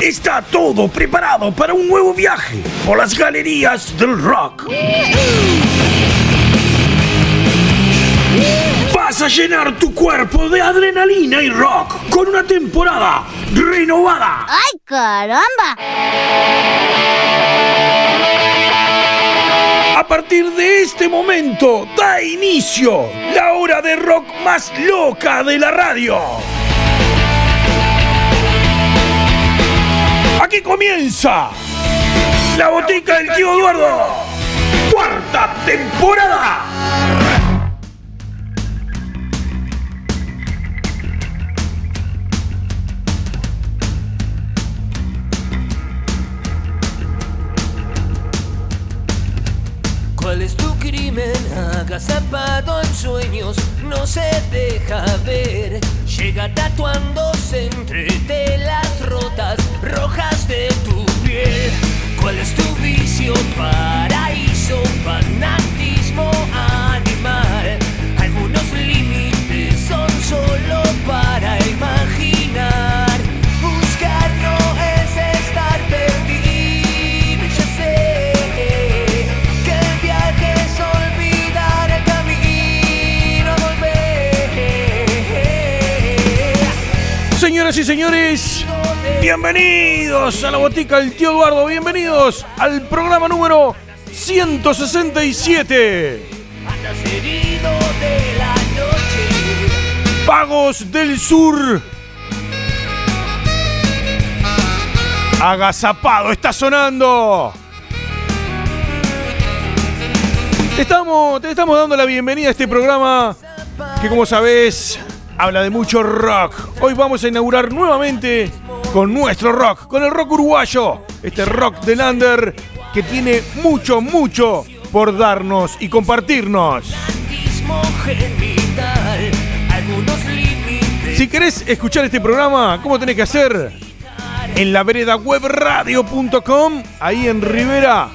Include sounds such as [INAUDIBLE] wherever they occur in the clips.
Está todo preparado para un nuevo viaje por las galerías del rock. Vas a llenar tu cuerpo de adrenalina y rock con una temporada renovada. ¡Ay, caramba! A partir de este momento da inicio la hora de rock más loca de la radio. Aquí comienza la botica del tío Eduardo. Cuarta temporada. ¿Cuál es tu crimen? Agazapado en sueños, no se deja ver. Llega tatuándose entre telas rotas, rojas de tu piel. ¿Cuál es tu vicio? Paraíso, fanatismo animal. Algunos límites son solo para imaginar. Señoras y señores, bienvenidos a la botica del tío Eduardo. Bienvenidos al programa número 167. Andas herido de la noche. Pagos del Sur. Agazapado, está sonando. Te estamos, te estamos dando la bienvenida a este programa que como sabés habla de mucho rock. Hoy vamos a inaugurar nuevamente con nuestro rock, con el rock uruguayo. Este rock del under que tiene mucho, mucho por darnos y compartirnos. Si querés escuchar este programa, ¿cómo tenés que hacer? En la vereda webradio.com, ahí en Rivera,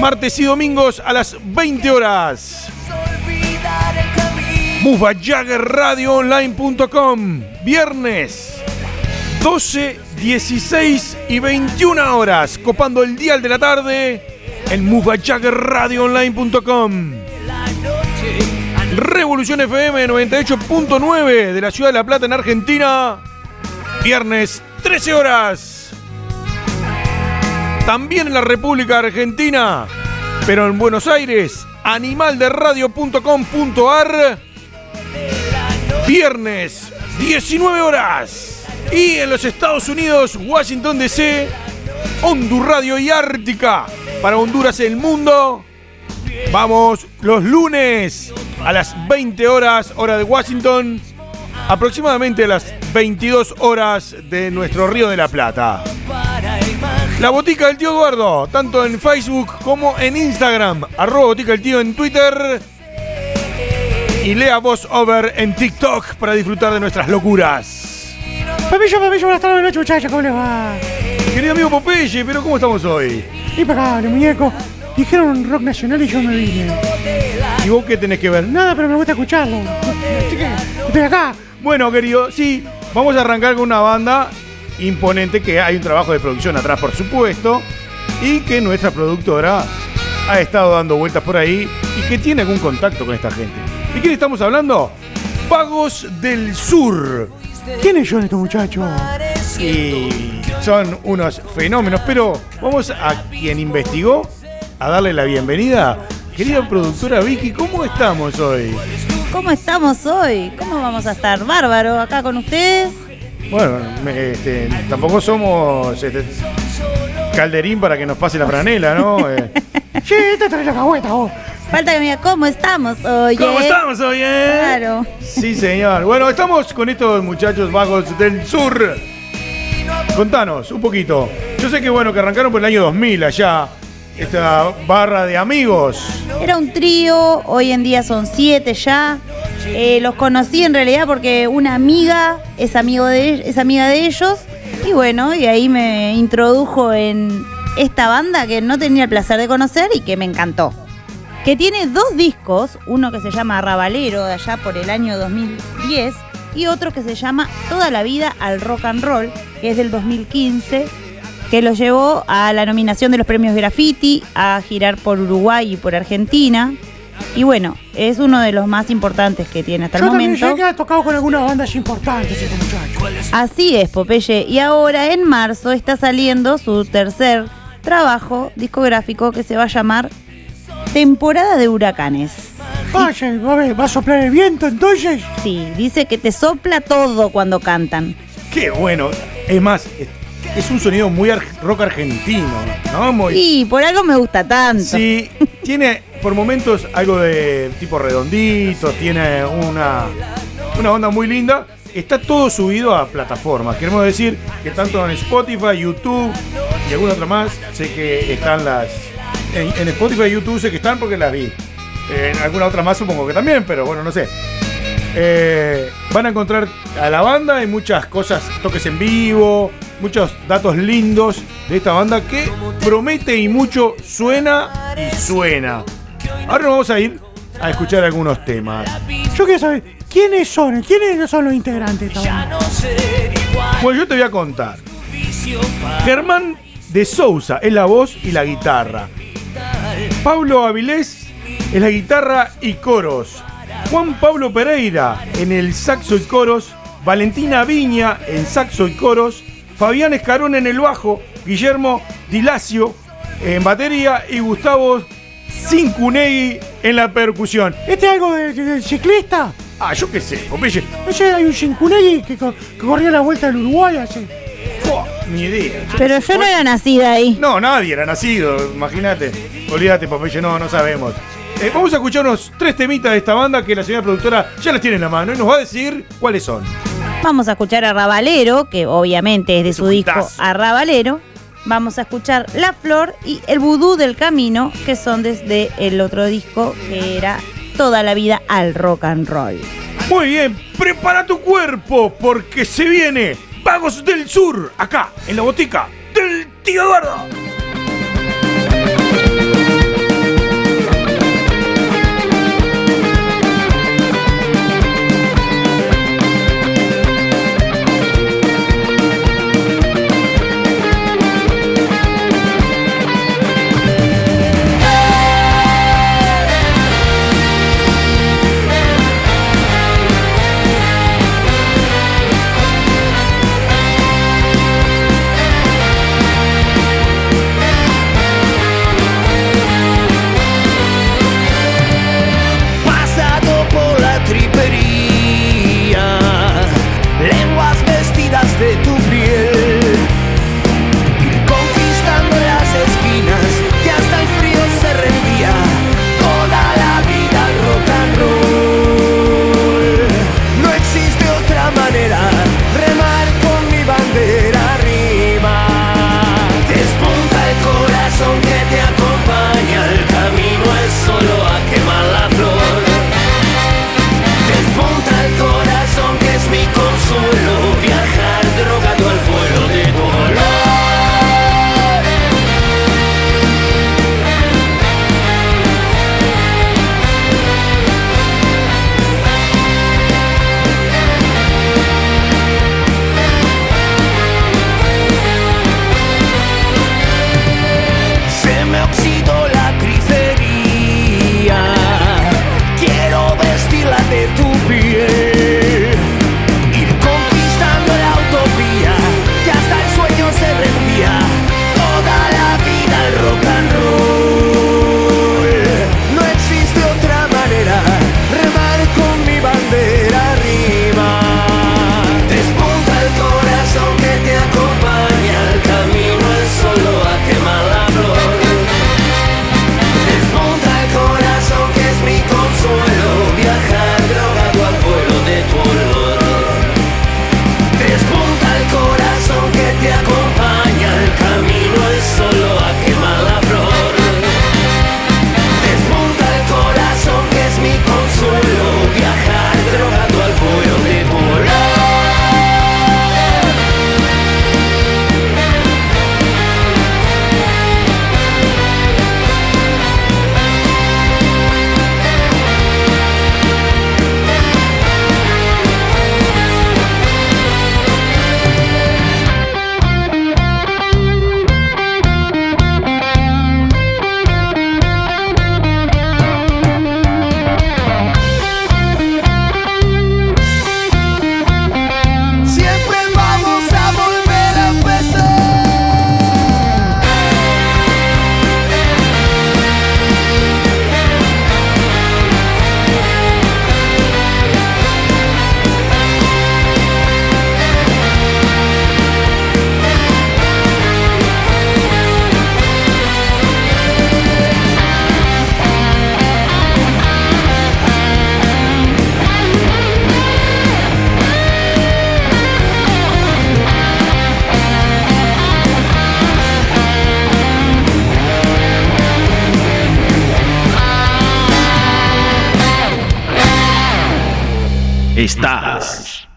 martes y domingos a las 20 horas. MuvaJaggerRadioOnline.com, viernes 12, 16 y 21 horas, copando el dial de la tarde en noche. Revolución FM 98.9 de la ciudad de La Plata en Argentina. Viernes 13 horas. También en la República Argentina, pero en Buenos Aires, animalderadio.com.ar. Viernes 19 horas. Y en los Estados Unidos, Washington DC, Hondur Radio y Ártica. Para Honduras el mundo. Vamos los lunes a las 20 horas, hora de Washington, aproximadamente a las 22 horas de nuestro Río de la Plata. La Botica del Tío Eduardo, tanto en Facebook como en Instagram, arroba Botica del Tío en Twitter y Lea Voz Over en TikTok para disfrutar de nuestras locuras. Papillo, papillo, buenas tardes, noches, muchachos, ¿cómo les va? Querido amigo Popeye, pero ¿cómo estamos hoy? Impecable, muñeco. Dijeron rock nacional y yo me vine. ¿Y vos qué tenés que ver? Nada, pero me gusta escucharlo. Así que estoy acá. Bueno, querido, sí, vamos a arrancar con una banda imponente que hay un trabajo de producción atrás, por supuesto, y que nuestra productora ha estado dando vueltas por ahí y que tiene algún contacto con esta gente. ¿De quién estamos hablando? Pagos del Sur. ¿Quiénes son estos muchachos? Y son unos fenómenos, pero vamos a quien investigó a darle la bienvenida. Querida productora Vicky, ¿cómo estamos hoy? ¿Cómo estamos hoy? ¿Cómo vamos a estar? Bárbaro, acá con ustedes. Bueno, este, tampoco somos este, calderín para que nos pase la franela, ¿no? [LAUGHS] Eh, Che, te traes la cagüeta vos. Falta que me diga, ¿cómo estamos hoy? ¿Cómo estamos hoy, eh? Claro. Sí, señor. Bueno, estamos con estos muchachos vagos del sur. Contanos un poquito. Yo sé que bueno, que arrancaron por el año 2000 allá. Esta barra de amigos. Era un trío, hoy en día son siete ya. Eh, los conocí en realidad porque una amiga es, amigo de, es amiga de ellos. Y bueno, y ahí me introdujo en, esta banda que no tenía el placer de conocer y que me encantó. Que tiene dos discos, uno que se llama Rabalero, de allá por el año 2010, y otro que se llama Toda la vida al rock and roll, que es del 2015, que lo llevó a la nominación de los premios Graffiti, a girar por Uruguay y por Argentina. Y bueno, es uno de los más importantes que tiene hasta Yo el también momento. ha tocado con algunas bandas importantes este muchacho. Así es, Popeye. Y ahora en marzo está saliendo su tercer trabajo discográfico que se va a llamar Temporada de Huracanes. Vaya, va a, ver, ¿va a soplar el viento entonces? Sí, dice que te sopla todo cuando cantan. Qué bueno. Es más, es, un sonido muy ar- rock argentino, ¿no? Muy, Y por algo me gusta tanto. Sí, tiene por momentos algo de tipo redondito, tiene una, una onda muy linda. Está todo subido a plataformas. Queremos decir que tanto en Spotify, YouTube y alguna otra más, sé que están las. En, Spotify y YouTube sé que están porque las vi. En alguna otra más supongo que también, pero bueno, no sé. Eh, van a encontrar a la banda y muchas cosas, toques en vivo, muchos datos lindos de esta banda que promete y mucho suena y suena. Ahora nos vamos a ir a escuchar algunos temas. Yo quiero saber, ¿quiénes son? ¿Quiénes son los integrantes. Bueno, yo te voy a contar. Germán de Sousa es la voz y la guitarra. Pablo Avilés es la guitarra y coros. Juan Pablo Pereira en el saxo y coros. Valentina Viña en saxo y coros. Fabián Escarón en el bajo. Guillermo Dilacio en batería. Y Gustavo Cincunegui en la percusión. ¿Este es algo de- ciclista? Ah, yo qué sé, Popeye. No sé, hay un Cincunegui que, que corría la vuelta del Uruguay hace. Ni idea. Pero yo no era nacida ahí. No, nadie era nacido, imagínate. Olvídate, Popeye, no, no sabemos. Eh, vamos a escuchar unos tres temitas de esta banda que la señora productora ya las tiene en la mano y nos va a decir cuáles son. Vamos a escuchar a Rabalero, que obviamente es de Es su disco hitazo. Arrabalero. Vamos a escuchar La Flor y El Vudú del Camino, que son desde el otro disco que era Toda la vida al rock and roll. Muy bien, prepara tu cuerpo porque se viene Vagos del Sur, acá, en la botica del tío Eduardo.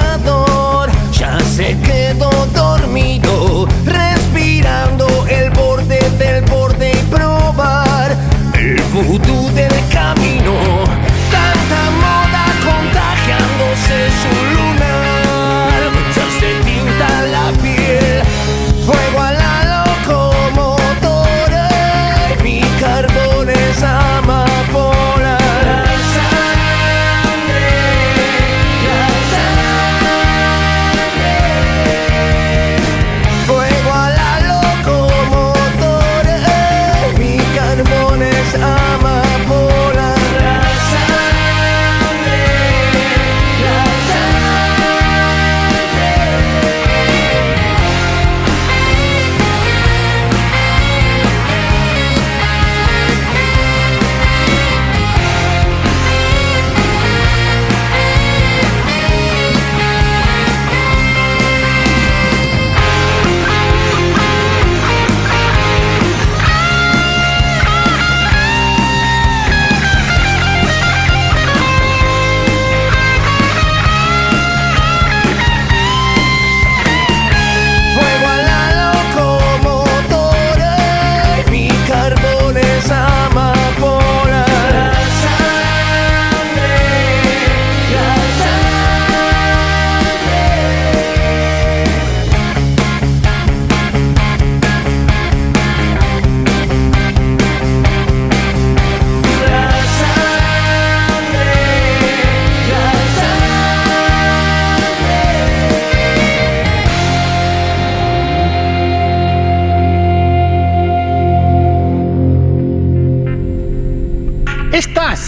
another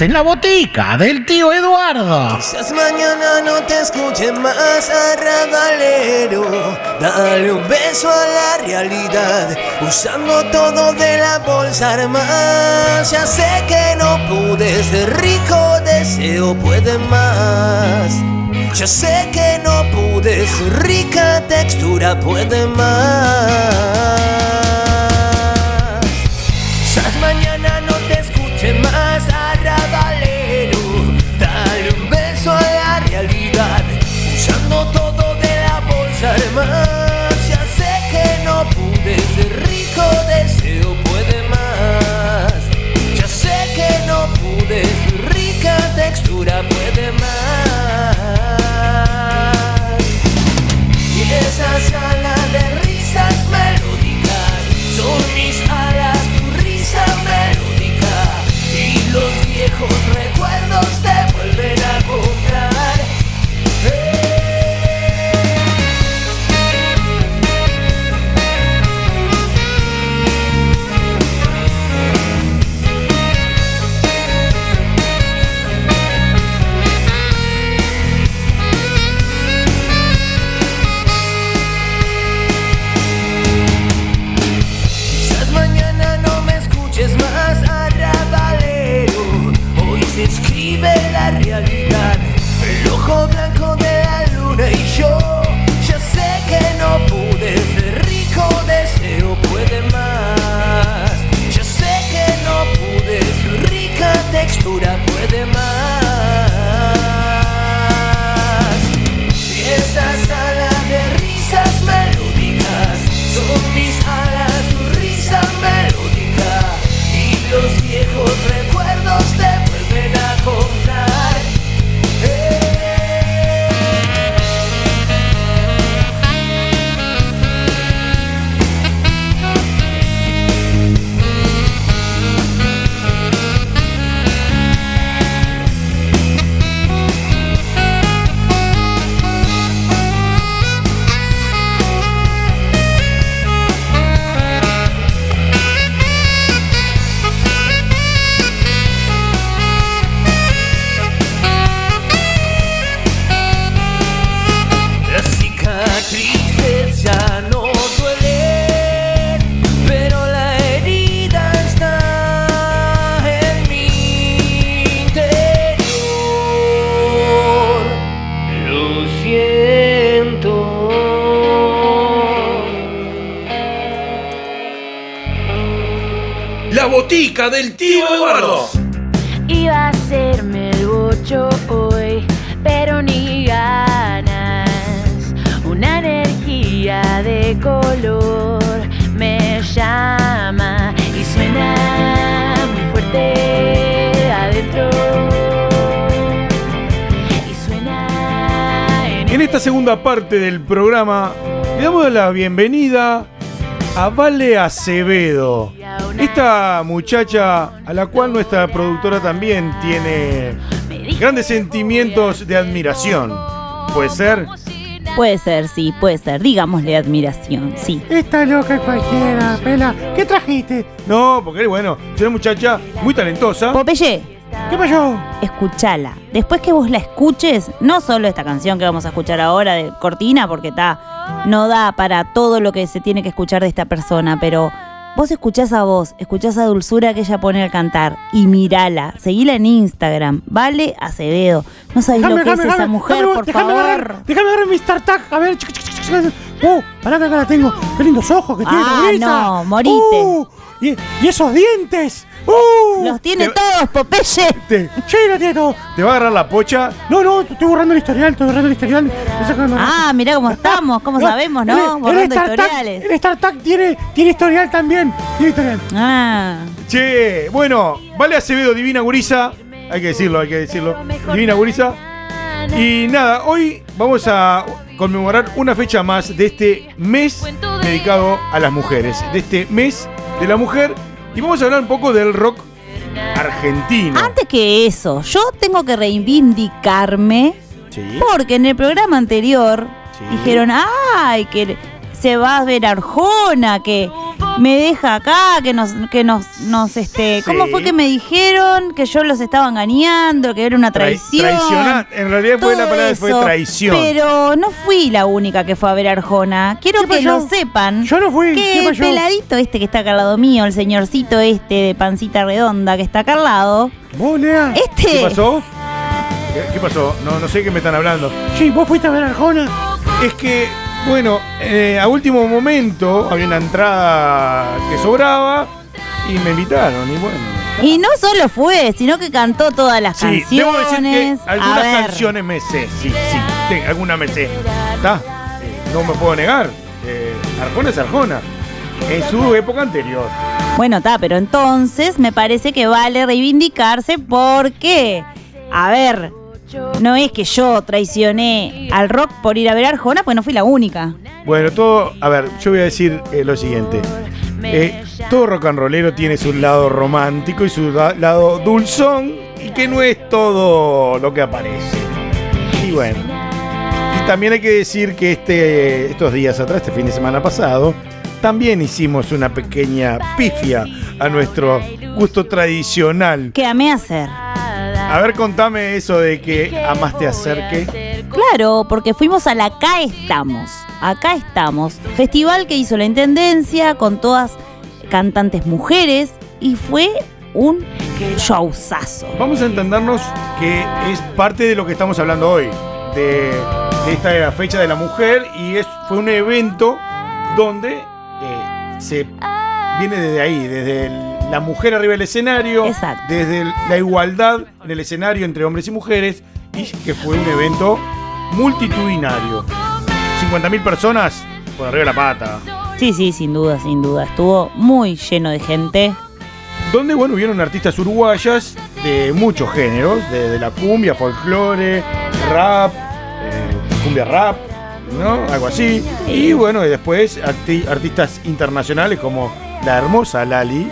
en la botica del tío Eduardo. Quizás mañana no te escuche más arrabalero. Dale un beso a la realidad, usando todo de la bolsa armada. Ya sé que no pude ser rico, deseo puede más. Yo sé que no pude rica, textura puede más. textura parte del programa le damos la bienvenida a Vale Acevedo. Esta muchacha a la cual nuestra productora también tiene grandes sentimientos de admiración. ¿Puede ser? Puede ser, sí, puede ser. Digámosle admiración, sí. Esta loca cualquiera, pela. ¿Qué trajiste? No, porque bueno, es una muchacha muy talentosa. Popeye, ¿Qué pasó? escúchala. Después que vos la escuches, no solo esta canción que vamos a escuchar ahora de Cortina, porque está, no da para todo lo que se tiene que escuchar de esta persona, pero vos escuchás a vos, escuchás a Dulzura que ella pone al cantar y mirala, seguila en Instagram, vale Acevedo. No sabés lo que es esa mujer, por déjame favor. Agarrar, déjame agarrar mi StarTag. A ver. Uh, pará que acá la tengo. Qué lindos ojos que tiene. Ah, no, morite. Uh, y, y esos dientes. Uh, Los tiene Te- todos, Popeye. Te, Sí, lo tiene todo. te va a agarrar la pocha. No, no, estoy borrando el historial, estoy borrando el historial. Ah, mirá cómo estamos, cómo [LAUGHS] sabemos, ¿no? el- el Borrando StarTag- historiales. El StarTag tiene, tiene historial también. Tiene historial. Ah. Che, bueno, Vale Acevedo, Divina Gurisa. Hay que decirlo, hay que decirlo. Divina Gurisa. Y nada, hoy vamos a conmemorar una fecha más de este mes dedicado a las mujeres. De este mes de la mujer. Y vamos a hablar un poco del rock argentino. Antes que eso, yo tengo que reivindicarme Sí. porque en el programa anterior Sí. dijeron, ay, que se va a ver Arjona, que me deja acá, que nos, que nos, nos, este, ¿cómo fue que me dijeron? Que yo los estaba engañando, que era una Trai- traición. traicionar. En realidad fue la palabra fue eso. traición. Pero no fui la única que fue a ver Arjona. Quiero ¿Qué que pasó? lo sepan. Yo no fui. Que ¿Qué el pasó? peladito este que está acá al lado mío, el señorcito este de pancita redonda que está acá al lado, Vos, Lea. este ¿Qué pasó? ¿Qué, qué pasó? No, no sé qué me están hablando. Sí, vos fuiste a ver a Arjona. Es que, bueno, eh, a último momento había una entrada que sobraba y me invitaron y bueno. Y no solo fue, sino que cantó todas las Sí, canciones. debo decir que algunas canciones me sé, sí, sí, te- algunas me sé. ¿Está? Eh, no me puedo negar. Eh, Arjona es Arjona. En su época anterior. Bueno, está, pero entonces me parece que vale reivindicarse porque, a ver, no es que yo traicioné al rock por ir a ver Arjona, pues no fui la única. Bueno, todo. A ver, yo voy a decir eh, lo siguiente. Eh, todo rock and rollero tiene su lado romántico y su lado dulzón y que no es todo lo que aparece. Y bueno. Y también hay que decir que este, estos días atrás, este fin de semana pasado, también hicimos una pequeña pifia a nuestro gusto tradicional. ¿Qué amé hacer? A ver, contame eso de que amaste hacer que. Claro, porque fuimos al Acá Estamos. Acá Estamos. Festival que hizo la Intendencia con todas cantantes mujeres y fue un showzazo. Vamos a entendernos que es parte de lo que estamos hablando hoy, de, de esta fecha de la mujer, y es, fue un evento donde eh, se viene desde ahí, desde el- la mujer arriba del escenario, Exacto. desde la igualdad en el escenario entre hombres y mujeres, y que fue un evento multitudinario. 50.000 personas por arriba de la pata. Sí, sí, sin duda, sin duda. Estuvo muy lleno de gente. donde bueno hubieron artistas uruguayas de muchos géneros, desde la cumbia, folclore, rap, eh, cumbia rap, ¿no? Algo así. Y bueno, y después arti- artistas internacionales como la hermosa Lali.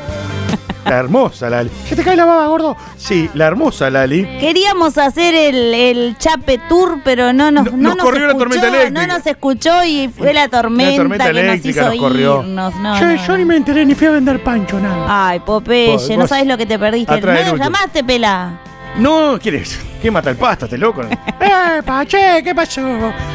La hermosa Lali. Se te cae la baba, gordo. Sí, la hermosa Lali. Queríamos hacer el, el Chape Tour, pero no nos, No- no nos nos corrió la escuchó, tormenta eléctrica. No nos escuchó y fue la tormenta, tormenta que nos hizo nos corrió. irnos. No, yo, yo ni me enteré, ni fui a vender pancho, nada. Ay, Popeye, no sabes lo que te perdiste. ¿No último. llamaste, Pela? No, ¿quieres? ¿Qué mata el pasta, este loco? [LAUGHS] ¡Eh, pache! ¿Qué pasó?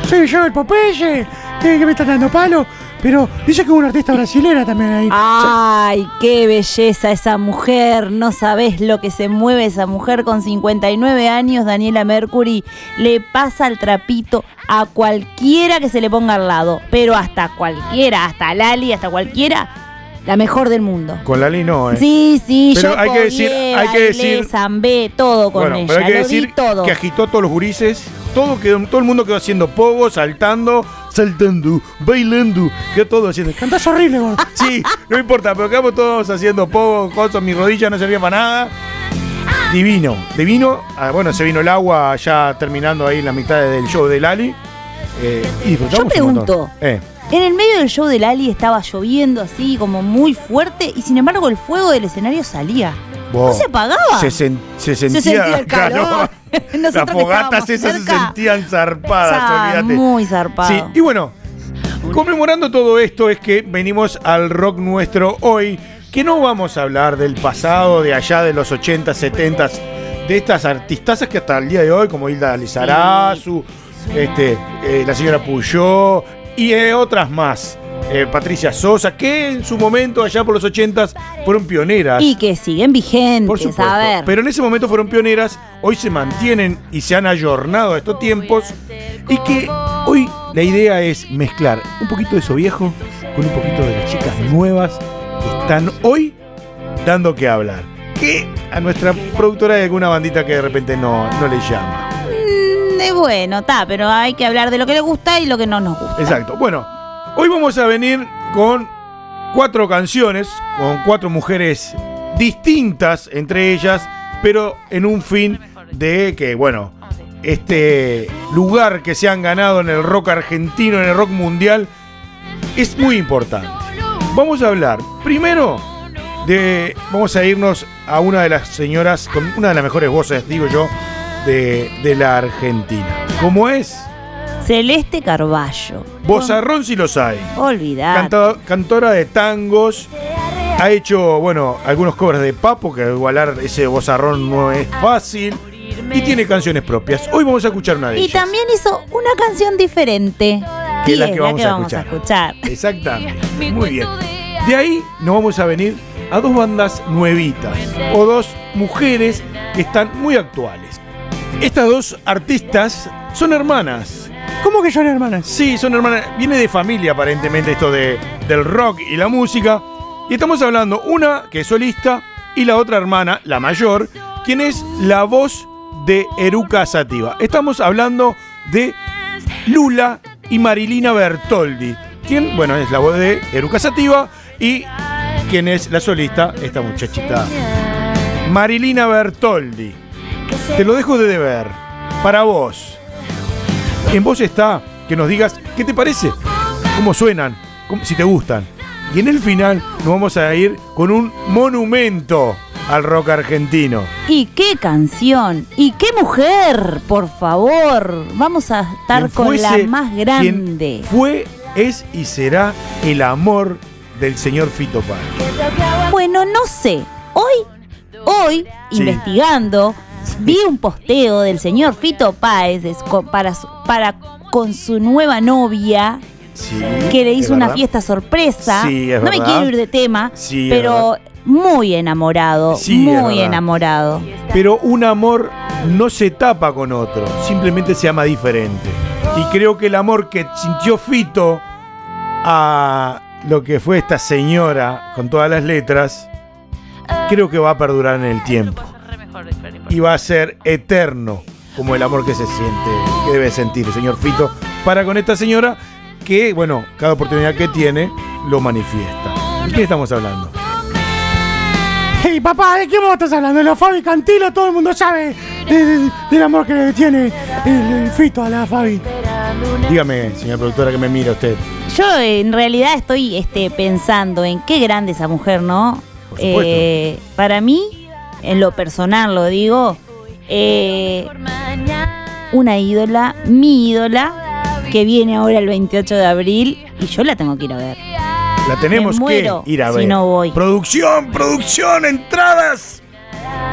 Soy yo, el Popeye. ¿Qué, qué me están dando palo? Pero dice que hubo una artista brasilera también ahí. Ay, qué belleza esa mujer. No sabes lo que se mueve esa mujer con 59 años, Daniela Mercury. Le pasa el trapito a cualquiera que se le ponga al lado. Pero hasta cualquiera, hasta Lali, hasta cualquiera. La mejor del mundo. Con Lali no, ¿eh? Sí, sí, Pero yo hay que decir- hay que decir- zambé, todo con bueno, ella. pero hay que decir todo. que agitó a todos los gurises. Todo, quedó, todo el mundo quedó haciendo pogo, saltando, saltando, bailando. Quedó todo haciendo. Cantás horrible. [LAUGHS] Sí, no importa, pero quedamos todos haciendo pogo, cosas, mi rodilla no servía para nada. Divino, divino. Ah, bueno, se vino el agua ya terminando ahí en la mitad del show de Lali. Eh, y Yo pregunto. Eh, En el medio del show de Lali estaba lloviendo así, como muy fuerte, y sin embargo el fuego del escenario salía. vos, ¿No se apagaba? Se, sen- se sentía, Se sentía el [LAUGHS] calor. [LAUGHS] [LAUGHS] Las fogatas esas se sentían zarpadas, olvídate. muy zarpado. Sí, y bueno, conmemorando todo esto es que venimos al rock nuestro hoy, que no vamos a hablar del pasado, de allá de los 80, 70, de estas artistazas que hasta el día de hoy, como Hilda Lizarazu, este, eh, la señora Puyó y eh, otras más. Eh, Patricia Sosa, que en su momento, allá por los 80 fueron pioneras. Y que siguen vigentes, Por supuesto. a ver. Pero en ese momento fueron pioneras, hoy se mantienen y se han ayornado a estos tiempos. Y que hoy la idea es mezclar un poquito de eso viejo con un poquito de las chicas nuevas que están hoy dando que hablar. Que a nuestra productora hay alguna bandita que de repente no, no le llama. Bueno, está, pero hay que hablar de lo que le gusta y lo que no nos gusta. Exacto. Bueno, hoy vamos a venir con cuatro canciones, con cuatro mujeres distintas entre ellas, pero en un fin de que, bueno, este lugar que se han ganado en el rock argentino, en el rock mundial, es muy importante. Vamos a hablar primero de. Vamos a irnos a una de las señoras con una de las mejores voces, digo yo, de, de la Argentina. ¿Cómo es? Celeste Carballo. Bozarrón si los hay. Olvidar. Canta- cantora de tangos. Ha hecho, bueno, algunos covers de Papo, que igualar ese bozarrón no es fácil. Y tiene canciones propias. Hoy vamos a escuchar una de Y ellas. también hizo una canción diferente. Que y es la que vamos, a, vamos escuchar. a escuchar. Exactamente. Muy bien. De ahí nos vamos a venir a dos bandas nuevitas. O dos mujeres que están muy actuales. Estas dos artistas son hermanas. ¿Cómo que son hermanas? Sí, son hermanas. Viene de familia aparentemente esto de, del rock y la música. Y estamos hablando una que es solista y la otra hermana, la mayor, quien es la voz de Eruca Sativa. Estamos hablando de Lula y Marilina Bertoldi. Quien, bueno, es la voz de Eruca Sativa y quien es la solista, esta muchachita. Marilina Bertoldi. Te lo dejo de deber. Para vos. En vos está que nos digas qué te parece, cómo suenan, cómo- si te gustan. Y en el final nos vamos a ir con un monumento al rock argentino. Y qué canción. Y qué mujer, por favor. Vamos a estar con la más grande. Fue, es y será el amor del señor Fito Páez. Bueno, no sé. Hoy, hoy, Sí. investigando, vi un posteo del señor Fito Páez para, para con su nueva novia Sí, que le hizo una verdad. fiesta sorpresa. Sí, es no me quiero ir de tema, Sí, pero muy enamorado, muy enamorado. Pero un amor no se tapa con otro, simplemente se ama diferente. Y creo que el amor que sintió Fito a lo que fue esta señora con todas las letras, creo que va a perdurar en el tiempo. Y va a ser eterno, como el amor que se siente, que debe sentir el señor Fito para con esta señora que, bueno, cada oportunidad que tiene lo manifiesta. ¿De qué estamos hablando? Hey, papá, ¿de qué vos estás hablando? De los Fabi Cantilo, todo el mundo sabe de- de- del amor que le tiene el, el Fito a la Fabi. Dígame, señora productora, que me mira usted. Yo en realidad estoy este, pensando en qué grande esa mujer, ¿no? Eh, para mí, en lo personal lo digo, eh, una ídola, mi ídola, que viene ahora el 28 de abril y yo la tengo que ir a ver. La tenemos que ir a si ver. no voy. Producción, producción, entradas.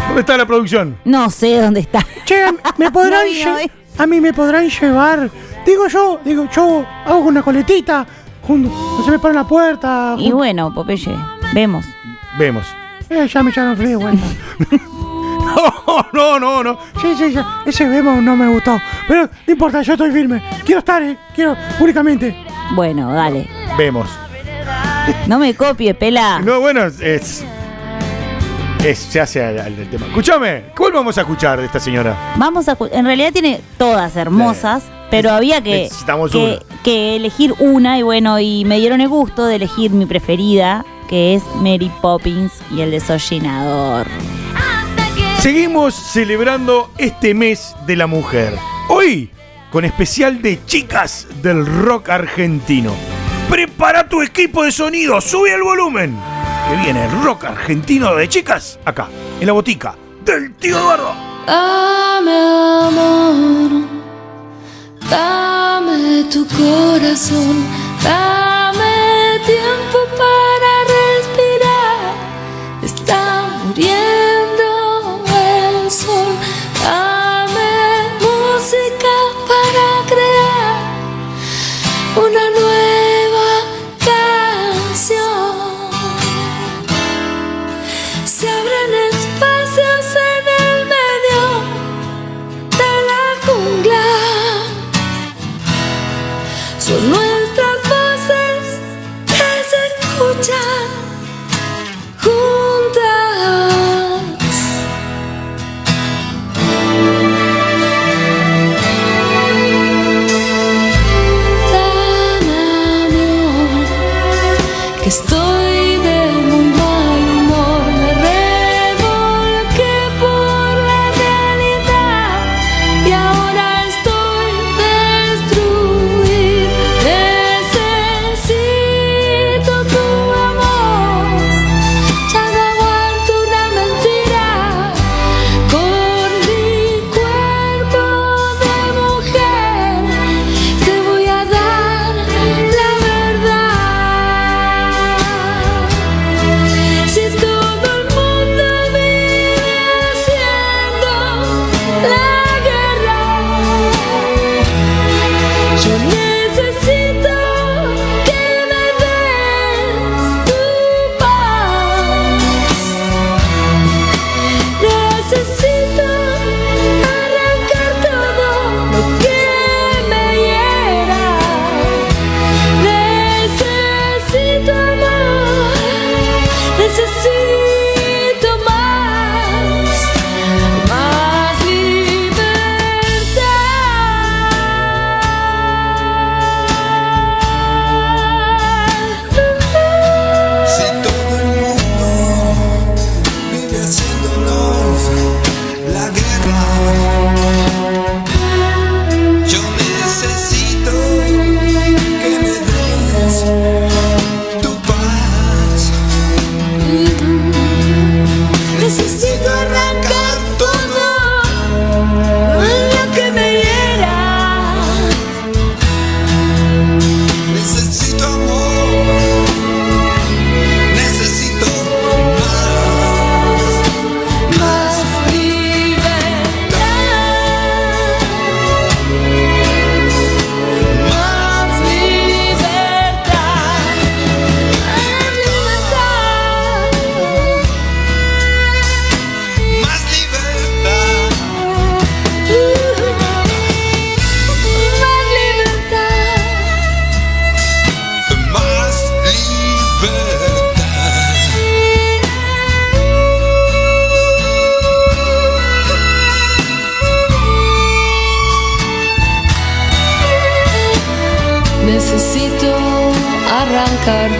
¿Dónde está la producción? No sé dónde está. Che, [LAUGHS] ¿me podrán No eh. A mí me podrán llevar. Digo yo, digo, yo hago una coletita. junto- no se me para la puerta. Y bueno, Popeye, vemos. Vemos. Eh, ya me echaron frío de vuelta. [LAUGHS] No, no, no, no. Sí, sí, ya. Ese demo no me gustó. Pero no importa, yo estoy firme. Quiero estar, eh. Quiero, únicamente. Bueno, dale. Vemos. No me copie, pela. No, bueno, es. es se hace al, al tema. Escúchame, ¿cuál vamos a escuchar de esta señora? Vamos a. En realidad tiene todas hermosas, pero había que, Necesitamos que, una. que elegir una y bueno, y me dieron el gusto de elegir mi preferida, que es Mary Poppins y el desollinador. Seguimos celebrando este mes de la mujer. Hoy, con especial de chicas del rock argentino. Prepara tu equipo de sonido, sube el volumen. Que viene el rock argentino de chicas acá, en la botica del tío Eduardo. Dame amor, dame tu corazón, dame tiempo para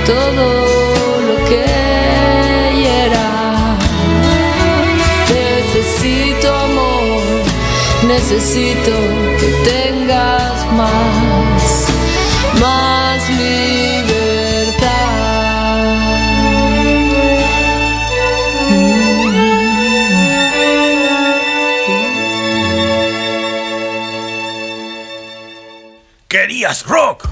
todo lo que hiera. Necesito amor, necesito que tengas más, más libertad. ¿Querías rock?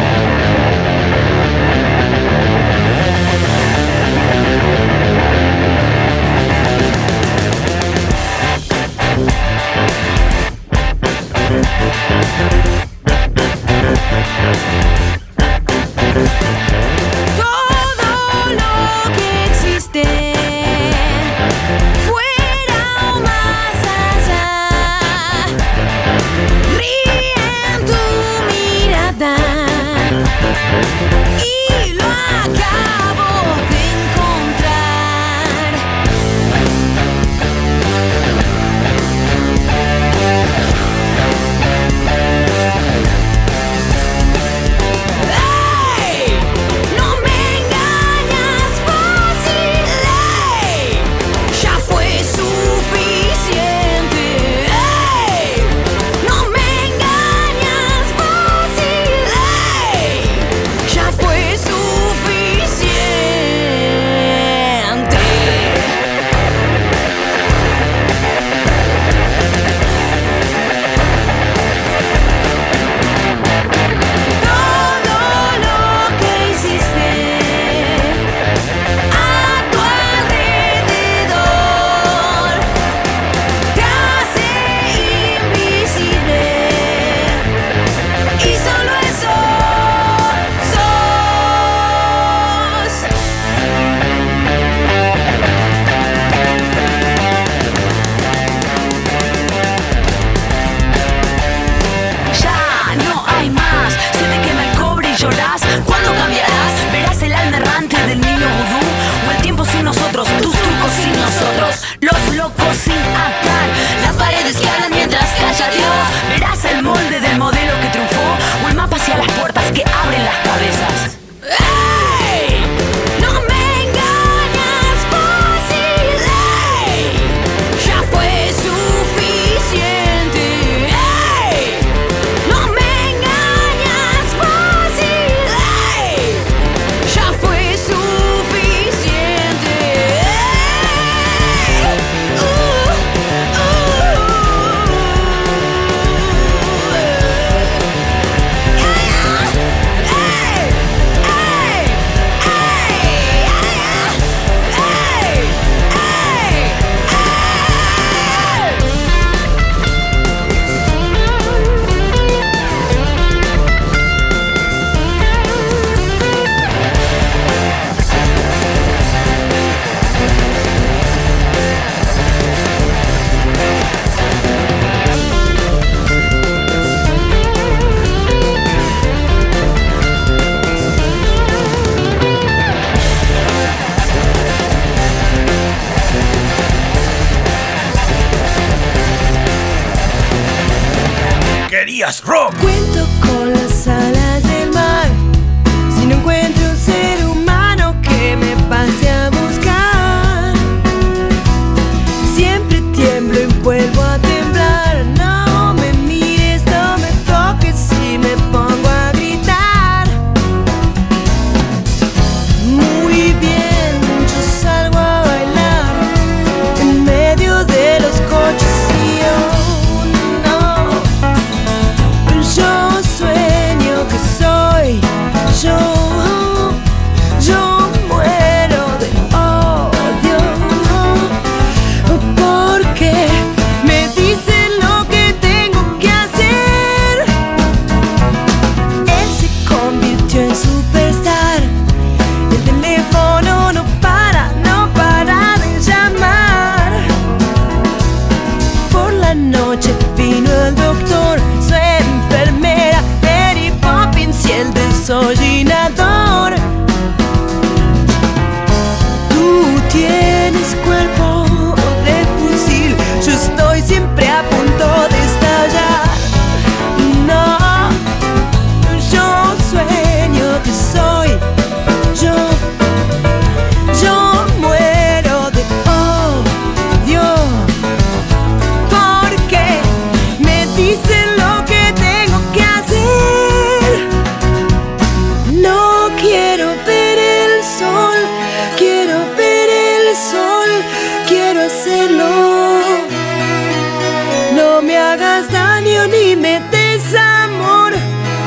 Daño ni me des amor,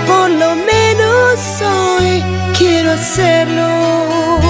por lo menos hoy quiero hacerlo.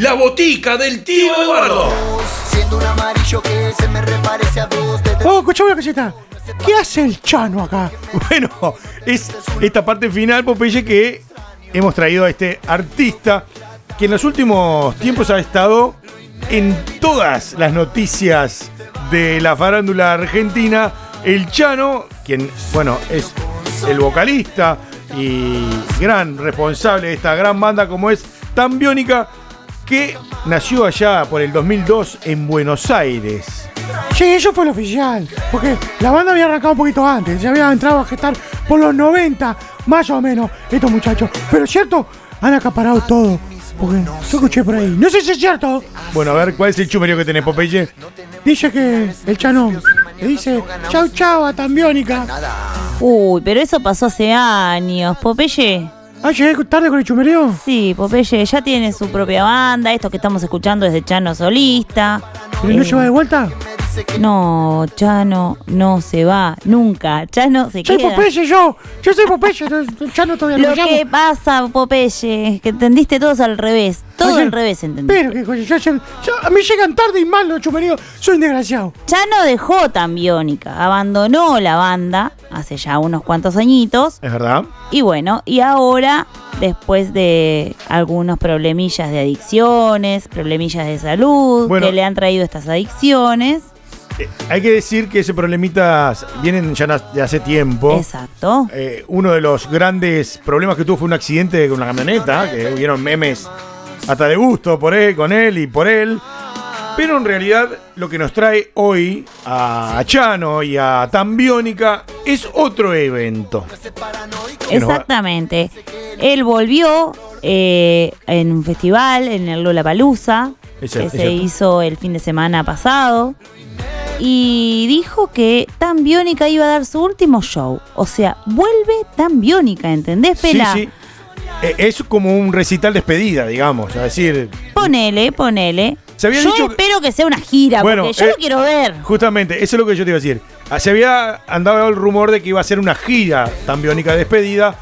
La botica del tío Eduardo. Siendo un amarillo que se me reparece a vos desde Oh, escuchame una cosita. ¿Qué hace el Chano acá? [LAUGHS] Bueno, es esta parte final, Popeye, que hemos traído a este artista que en los últimos tiempos ha estado en todas las noticias de la farándula argentina. El Chano, quien, bueno, es el vocalista y gran responsable de esta gran banda como es Tan Biónica, que nació allá por el 2002 en Buenos Aires. Sí, eso fue lo oficial. Porque la banda había arrancado un poquito antes. Ya había entrado a gestar por los 90, más o menos, estos muchachos. Pero es cierto, han acaparado todo. Porque yo escuché por ahí. No sé si es cierto. Bueno, a ver, ¿cuál es el chumerío que tenés, Popeye? Dice que el Chano le dice chau chau a Tambiónica. Uy, pero eso pasó hace años. Popeye. Ah, llegué tarde con el chumerío. Sí, Popeye ya tiene su propia banda. Esto que estamos escuchando es de Chano Solista. ¿Pero no Eh, se va de vuelta? No, Chano no se va nunca. Chano se Soy queda. Popeye yo. Yo soy Popeye. [LAUGHS] no- ya no todavía Lo lo que pasa, Popeye, que entendiste todos al revés. Todo Oye, al revés entendí. Pero que ya- a mí llegan tarde y mal los chumeríos. Soy un desgraciado. Chano dejó tan biónica, abandonó la banda hace ya unos cuantos añitos. Es verdad. Y bueno, y ahora, después de algunos problemillas de adicciones, problemillas de salud Bueno. que le han traído estas adicciones. Eh, hay que decir que ese problemita vienen ya de hace tiempo. Exacto. Eh, uno de los grandes problemas que tuvo fue un accidente con una camioneta, que hubieron memes hasta de gusto por él, con él y por él. Pero en realidad lo que nos trae hoy a Chano y a Tambiónica es otro evento. Exactamente. Él volvió eh, en un festival, en el Lollapalooza, Es que cierto, se hizo el fin de semana pasado. Y dijo que Tan Biónica iba a dar su último show. O sea, vuelve Tan Biónica, ¿entendés, Sí, Pela? sí. Eh, es como un recital despedida, digamos. Es decir, Ponele, ponele. Se había yo dicho que- espero que sea una gira, Bueno, porque yo eh, lo quiero ver. Justamente, eso es lo que yo te iba a decir. Ah, Se había andado el rumor de que iba a ser una gira tan biónica de despedida,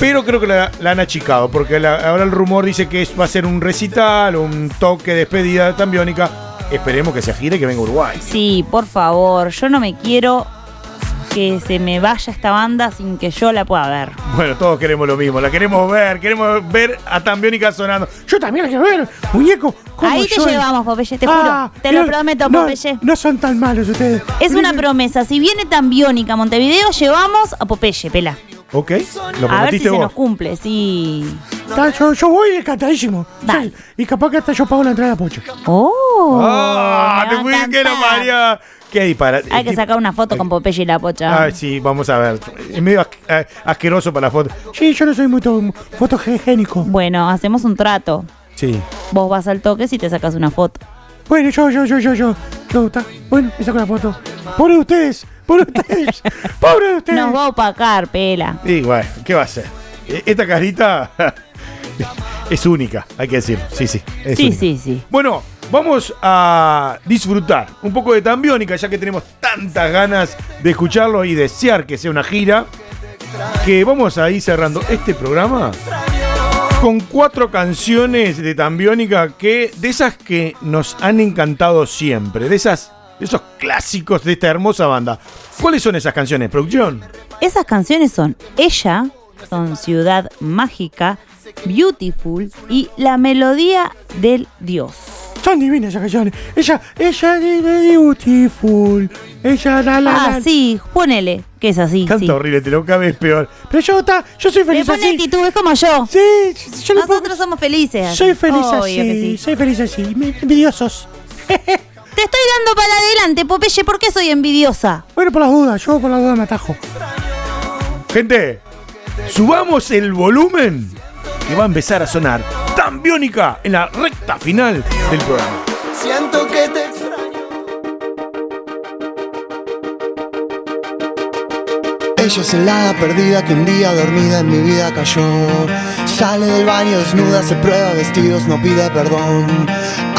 pero creo que la, la han achicado, porque la- ahora el rumor dice que es- va a ser un recital, un toque de despedida tan biónica. Esperemos que se gire y que venga Uruguay. Sí, por favor, yo no me quiero que se me vaya esta banda sin que yo la pueda ver. Bueno, todos queremos lo mismo, la queremos ver, queremos ver a tan biónica sonando. Yo también la quiero ver. Muñeco. como Ahí te llevamos, Popeye, te Ah, juro. Te lo no, prometo, no, Popeye. No son tan malos ustedes. Es una promesa. Si viene tan biónica a Montevideo, llevamos a Popeye, pela. ¿Ok? Lo A ver si se nos cumple, sí. está, yo, yo voy encantadísimo. Sí, y capaz que hasta yo pago la entrada a Pocho. Oh. ¡Ah! me ¡Te fui que no. María! ¡Qué disparate! Hay que sacar una foto con Popeye y la pocha. Ah, sí, vamos a ver. Es medio asque- asqueroso para la foto. Sí, yo no soy muy to- fotogénico. Bueno, hacemos un trato. Sí. Vos vas al toque si te sacas una foto. Bueno, yo, yo, yo, yo, yo. yo, está. Bueno, me saco la foto. Pobre de ustedes. Pobre de ustedes. [LAUGHS] Pobre de ustedes. Nos va a opacar, pela. Y bueno, ¿qué va a ser? E- Esta carita [LAUGHS] es única, hay que decir. Sí, sí. es Sí, única. sí, sí. Bueno, vamos a disfrutar un poco de Tambiónica, ya que tenemos tantas ganas de escucharlo y desear que sea una gira, que vamos a ir cerrando este programa con cuatro canciones de Tambiónica que de esas que nos han encantado siempre, de esas de esos clásicos de esta hermosa banda. ¿Cuáles son esas canciones, producción? Esas canciones son Ella, son Ciudad Mágica, Beautiful y La Melodía del Dios. Son divinas esas canciones. Ella, ella es beautiful. Ella, la, la, Ah, la. sí, ponele, que es así. Canta sí. horrible, te lo cabes peor. Pero yo, está, yo soy Le feliz pone así. actitud, es como yo. Sí, yo le Nosotros somos felices. así. Soy feliz Obvio así. que sí. Soy feliz así. Envidiosos. [LAUGHS] Te estoy dando para adelante, Popeye, ¿por qué soy envidiosa? Bueno, por las dudas. Yo por las dudas me atajo. Gente, subamos el volumen que va a empezar a sonar tan biónica en la recta final del programa. Siento que te extraño. Ella es el hada perdida que un día dormida en mi vida cayó. Sale del baño desnuda, se prueba vestidos, no pide perdón.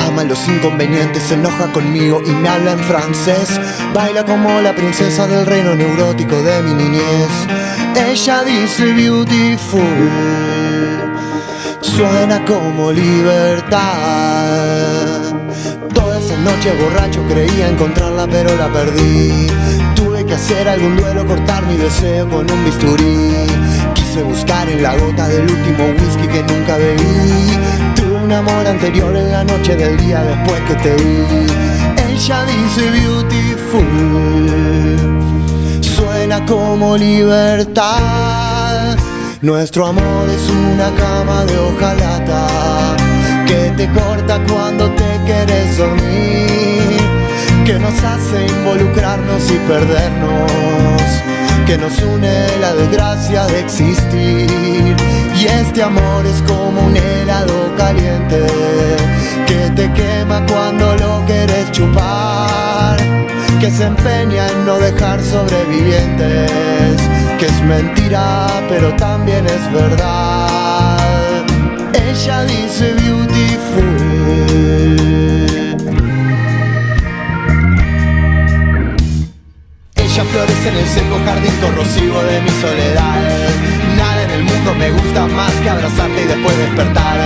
Ama los inconvenientes, se enoja conmigo y me habla en francés. Baila como la princesa del reino neurótico de mi niñez. Ella dice beautiful, suena como libertad. Toda esa noche borracho creía encontrarla pero la perdí. Tuve que hacer algún duelo, cortar mi deseo con un bisturí. Quise buscar en la gota del último whisky que nunca bebí. Tuve un amor anterior en la noche del día después que te vi. Ella dice beautiful. Suena como libertad Nuestro amor es una cama de hojalata que te corta cuando te quieres dormir, que nos hace involucrarnos y perdernos, que nos une la desgracia de existir. Y este amor es como un helado caliente que te quema cuando lo quieres chupar, que se empeña en no dejar sobrevivientes, que es mentira pero también es verdad. Ella dice beautiful. Ella florece en el seco jardín corrosivo de mi soledad. Nada en el mundo me gusta más que abrazarte y después despertar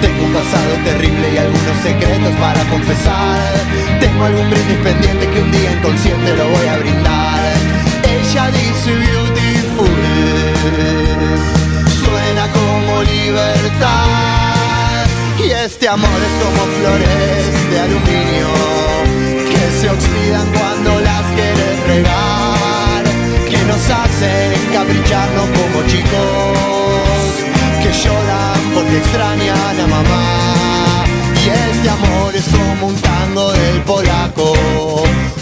tengo un pasado terrible y algunos secretos para confesar. Tengo algún brindis pendiente que un día inconsciente lo voy a brindar. Ella dice beautiful, suena como libertad. Y este amor es como flores de aluminio que se oxidan cuando las quieres regar, que nos hacen capricharnos como chicos, que lloran porque extrañan a mamá. Y este amor es como un tango del polaco,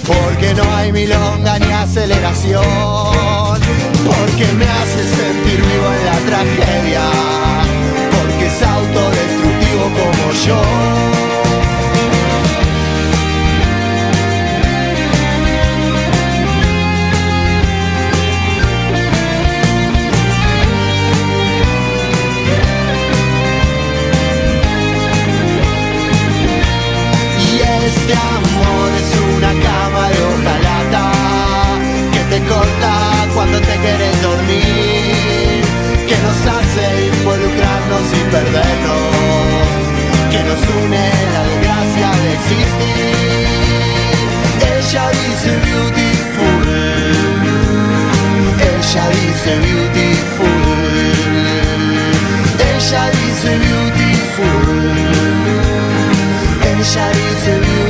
porque no hay milonga ni aceleración, porque me hace sentir vivo en la tragedia, porque es autodestructivo como yo. Cuando te quieres dormir, que nos hace involucrarnos y perdernos, que nos une la desgracia de existir. Ella dice beautiful, ella dice beautiful, ella dice beautiful. Ella dice beautiful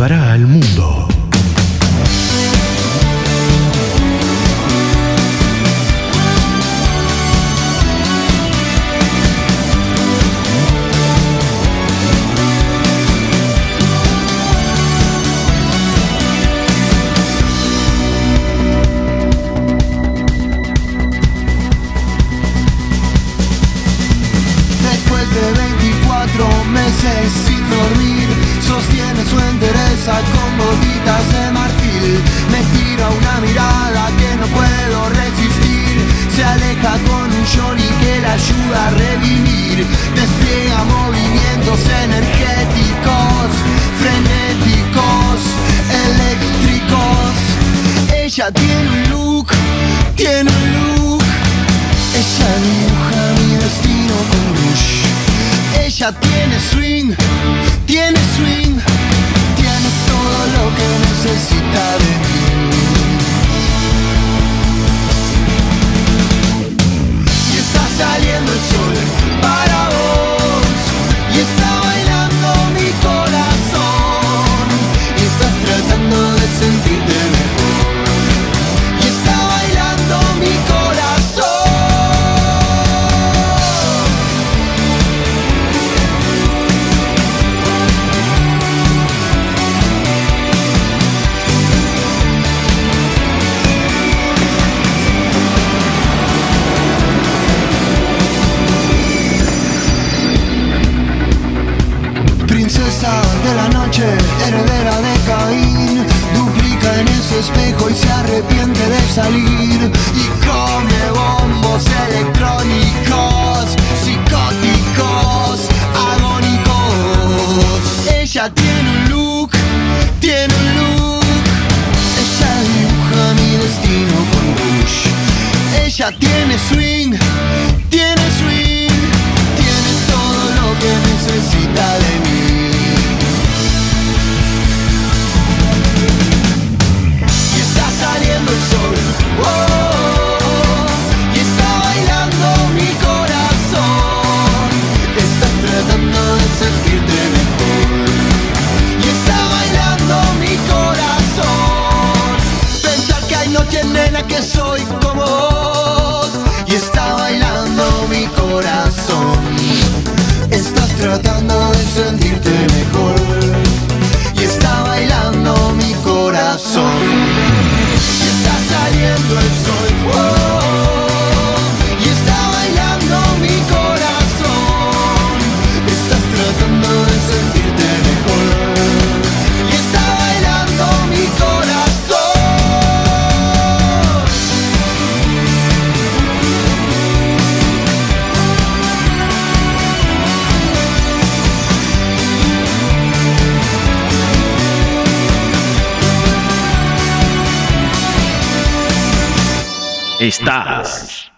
salvará al mundo.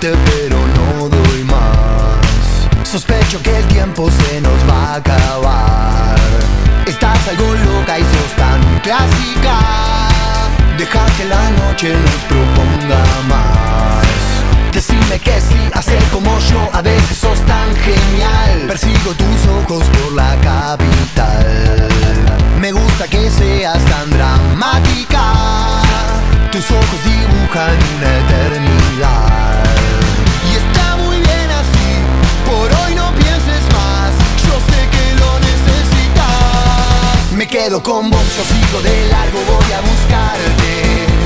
pero no doy más. Sospecho que el tiempo se nos va a acabar. Estás algo loca y sos tan clásica. Deja que la noche nos proponga más. Decime que sí, hacer como yo, a veces sos tan genial. Persigo tus ojos por la capital. Me gusta que seas tan dramática. Tus ojos dibujan una eternidad. Quedo con vos, yo sigo de largo, voy a buscarte.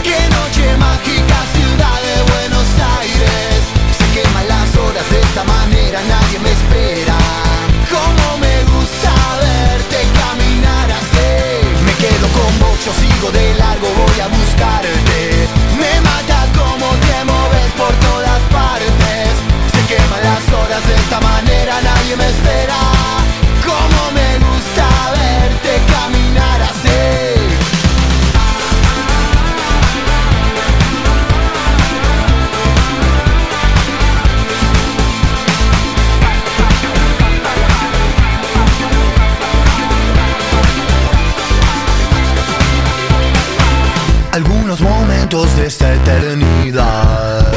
Qué noche mágica, ciudad de Buenos Aires. Se queman las horas de esta manera, nadie me espera. Cómo me gusta verte caminar así. Me quedo con vos, yo sigo de largo, voy a buscarte. Me mata cómo te moves por todas partes. Se queman las horas de esta manera, nadie me espera. Algunos momentos de esta eternidad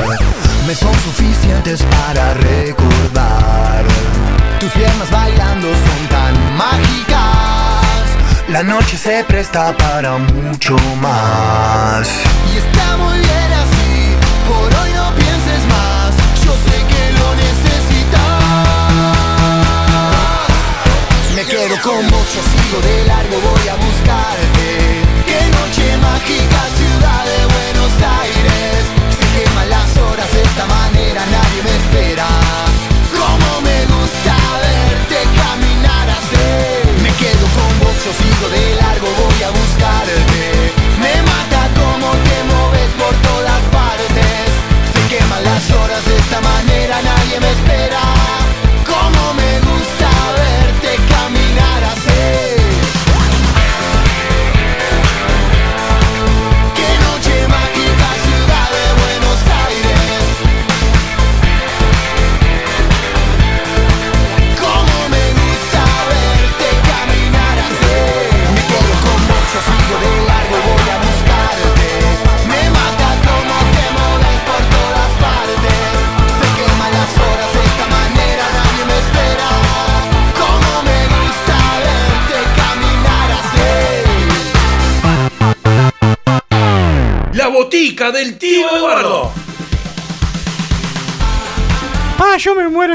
me son suficientes para recordar. Tus piernas bailando son tan mágicas. La noche se presta para mucho más. Y está muy bien así, por hoy no pienses más. Yo sé que lo necesitas. Me quedo con vos, yo sigo de largo, voy a buscarte. Qué noche mágica, ciudad de Buenos Aires. Se queman las horas de esta manera, nadie me espera.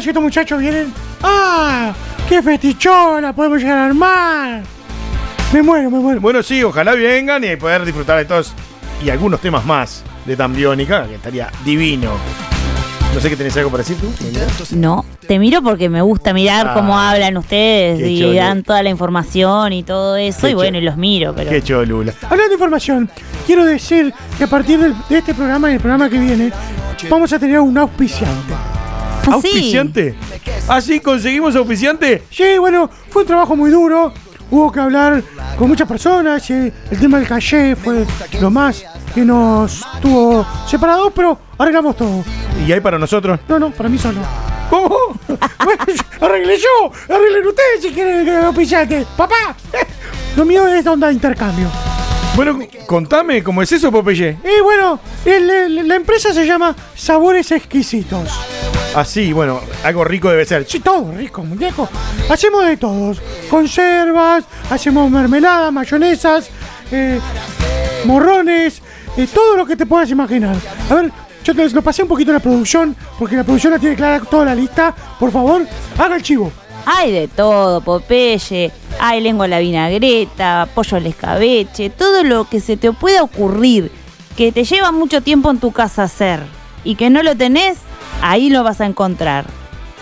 Si estos muchachos vienen. ¡Ah! ¡Qué festichona podemos llegar a armar! Me muero, me muero. Bueno, sí, ojalá vengan y poder disfrutar de todos y algunos temas más de Tambiónica, que estaría divino. No sé qué tenés algo para decir tú. No, te miro porque me gusta mirar Ah, cómo hablan ustedes y cholo. dan toda la información y todo eso. Qué y bueno, y los miro, pero. Qué cholula. Hablando de información, quiero decir que a partir de este programa y el programa que viene, vamos a tener un auspiciante. Ah, sí. ¿Auspiciante? ¿Ah, sí? ¿Conseguimos auspiciante? Sí, bueno, fue un trabajo muy duro. Hubo que hablar con muchas personas. y el tema del calle fue lo más que nos tuvo separados, pero arreglamos todo. ¿Y hay para nosotros? No, no, para mí solo. ¿Cómo? [LAUGHS] Bueno, arreglé yo, arreglen ustedes si quieren que auspiciante. ¡Papá! [LAUGHS] Lo mío es onda de intercambio. Bueno, contame, ¿cómo es eso, Popeye? Y bueno, el- el- la empresa se llama Sabores Exquisitos. Así, bueno, algo rico debe ser. Sí, todo rico, muñeco. Hacemos de todos. Conservas, hacemos mermeladas, mayonesas, eh, morrones, eh, todo lo que te puedas imaginar. A ver, yo te lo pasé un poquito en la producción, porque la producción la tiene clara toda la lista. Por favor, haga el chivo. Hay de todo, Popeye. Hay lengua la vinagreta, pollo al escabeche, todo lo que se te pueda ocurrir que te lleva mucho tiempo en tu casa hacer y que no lo tenés, ahí lo vas a encontrar.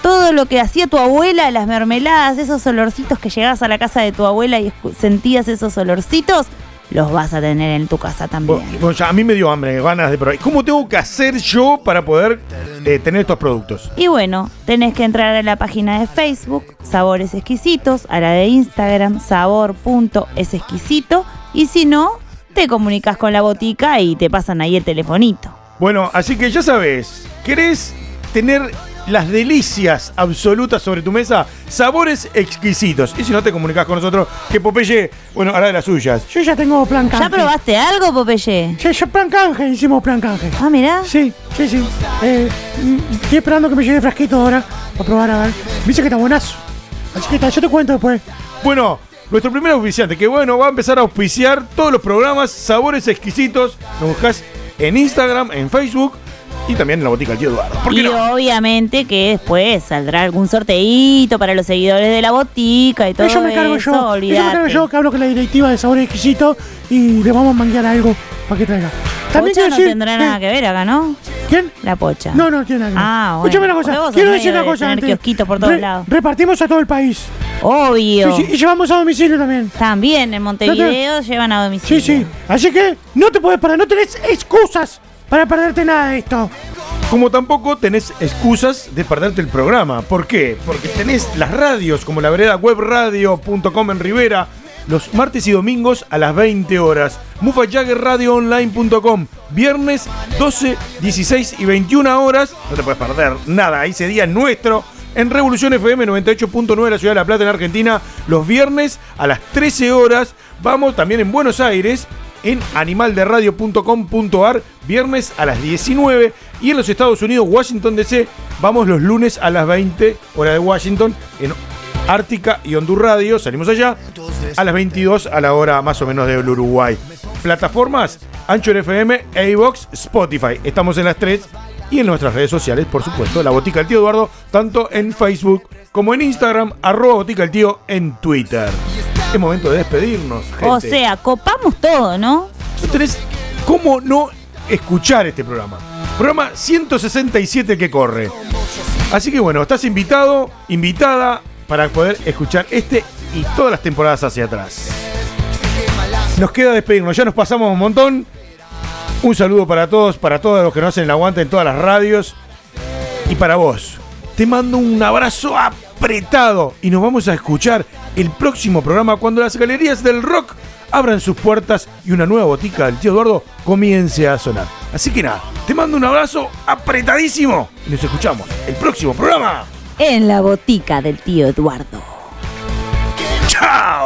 Todo lo que hacía tu abuela, las mermeladas, esos olorcitos que llegabas a la casa de tu abuela y sentías esos olorcitos, los vas a tener en tu casa también. Bueno, ya a mí me dio hambre, ganas de probar. ¿Cómo tengo que hacer yo para poder eh, tener estos productos? Y bueno, tenés que entrar a la página de Facebook, Sabores Exquisitos, a la de Instagram, sabor.esexquisito, y si no, te comunicas con la botica y te pasan ahí el telefonito. Bueno, así que ya sabes, ¿querés tener las delicias absolutas sobre tu mesa, sabores exquisitos. Y si no te comunicas con nosotros, que Popeye, bueno, hará de las suyas. Yo ya tengo plan canje. ¿Ya probaste algo, Popeye? Sí, ya plan canje, hicimos plan canje. Ah, mirá. Sí, sí, sí. Eh, estoy esperando que me llegue frasquito ahora para probar a ver. Dice que está buenazo. Así que está, yo te cuento después. Bueno, nuestro primer auspiciante, que bueno, va a empezar a auspiciar todos los programas Sabores Exquisitos. Nos buscas en Instagram, en Facebook y también en la botica del tío Eduardo. ¿Por qué y no? obviamente que después saldrá algún sorteíto para los seguidores de la botica y todo Eso me cargo eso, yo. Eso me cargo yo, que hablo con la directiva de sabor exquisito y le vamos a manguear algo para que traiga. Pocha quiero no decir tendrá nada que ver acá, ¿no? ¿Quién? La pocha. No, no tiene nada que ver. Ah, bueno. Escúchame una cosa. Quiero decir una cosa tener antes. kiosquitos por todos Re- lados. Repartimos a todo el país. Obvio. Sí, sí, y llevamos a domicilio también. También en Montevideo llevan a domicilio. Sí, sí. Así que no te puedes parar, no tenés excusas para perderte nada de esto. Como tampoco tenés excusas de perderte el programa. ¿Por qué? Porque tenés las radios como la vereda webradio.com en Rivera los martes y domingos a las 20 horas. MufaJaggerRadioOnline.com viernes 12, 16 y 21 horas. No te puedes perder nada. Ese día es nuestro. En Revolución FM 98.9 de la Ciudad de La Plata en Argentina los viernes a las 13 horas. Vamos también en Buenos Aires en animalderadio.com.ar viernes a las 19 y en los Estados Unidos, Washington DC, vamos los lunes a las 20 hora de Washington en Ártica y Hondur Radio, salimos allá a las 22 a la hora más o menos del Uruguay. Plataformas Anchor FM, iVox, Spotify. Estamos en las tres y en nuestras redes sociales, por supuesto, la Botica del Tío Eduardo, tanto en Facebook como en Instagram, arroba Botica del Tío en Twitter. Es momento de despedirnos. O gente. sea, copamos todo, ¿no? No tenés cómo no escuchar este programa. Programa 167 que corre. Así que bueno, estás invitado, invitada para poder escuchar este y todas las temporadas hacia atrás. Nos queda despedirnos, ya nos pasamos un montón. Un saludo para todos, para todos los que nos hacen el aguante en todas las radios. Y para vos, te mando un abrazo apretado y nos vamos a escuchar el próximo programa cuando las galerías del rock abran sus puertas y una nueva botica del tío Eduardo comience a sonar. Así que nada, te mando un abrazo apretadísimo y nos escuchamos el próximo programa. En la botica del tío Eduardo. ¡Chao!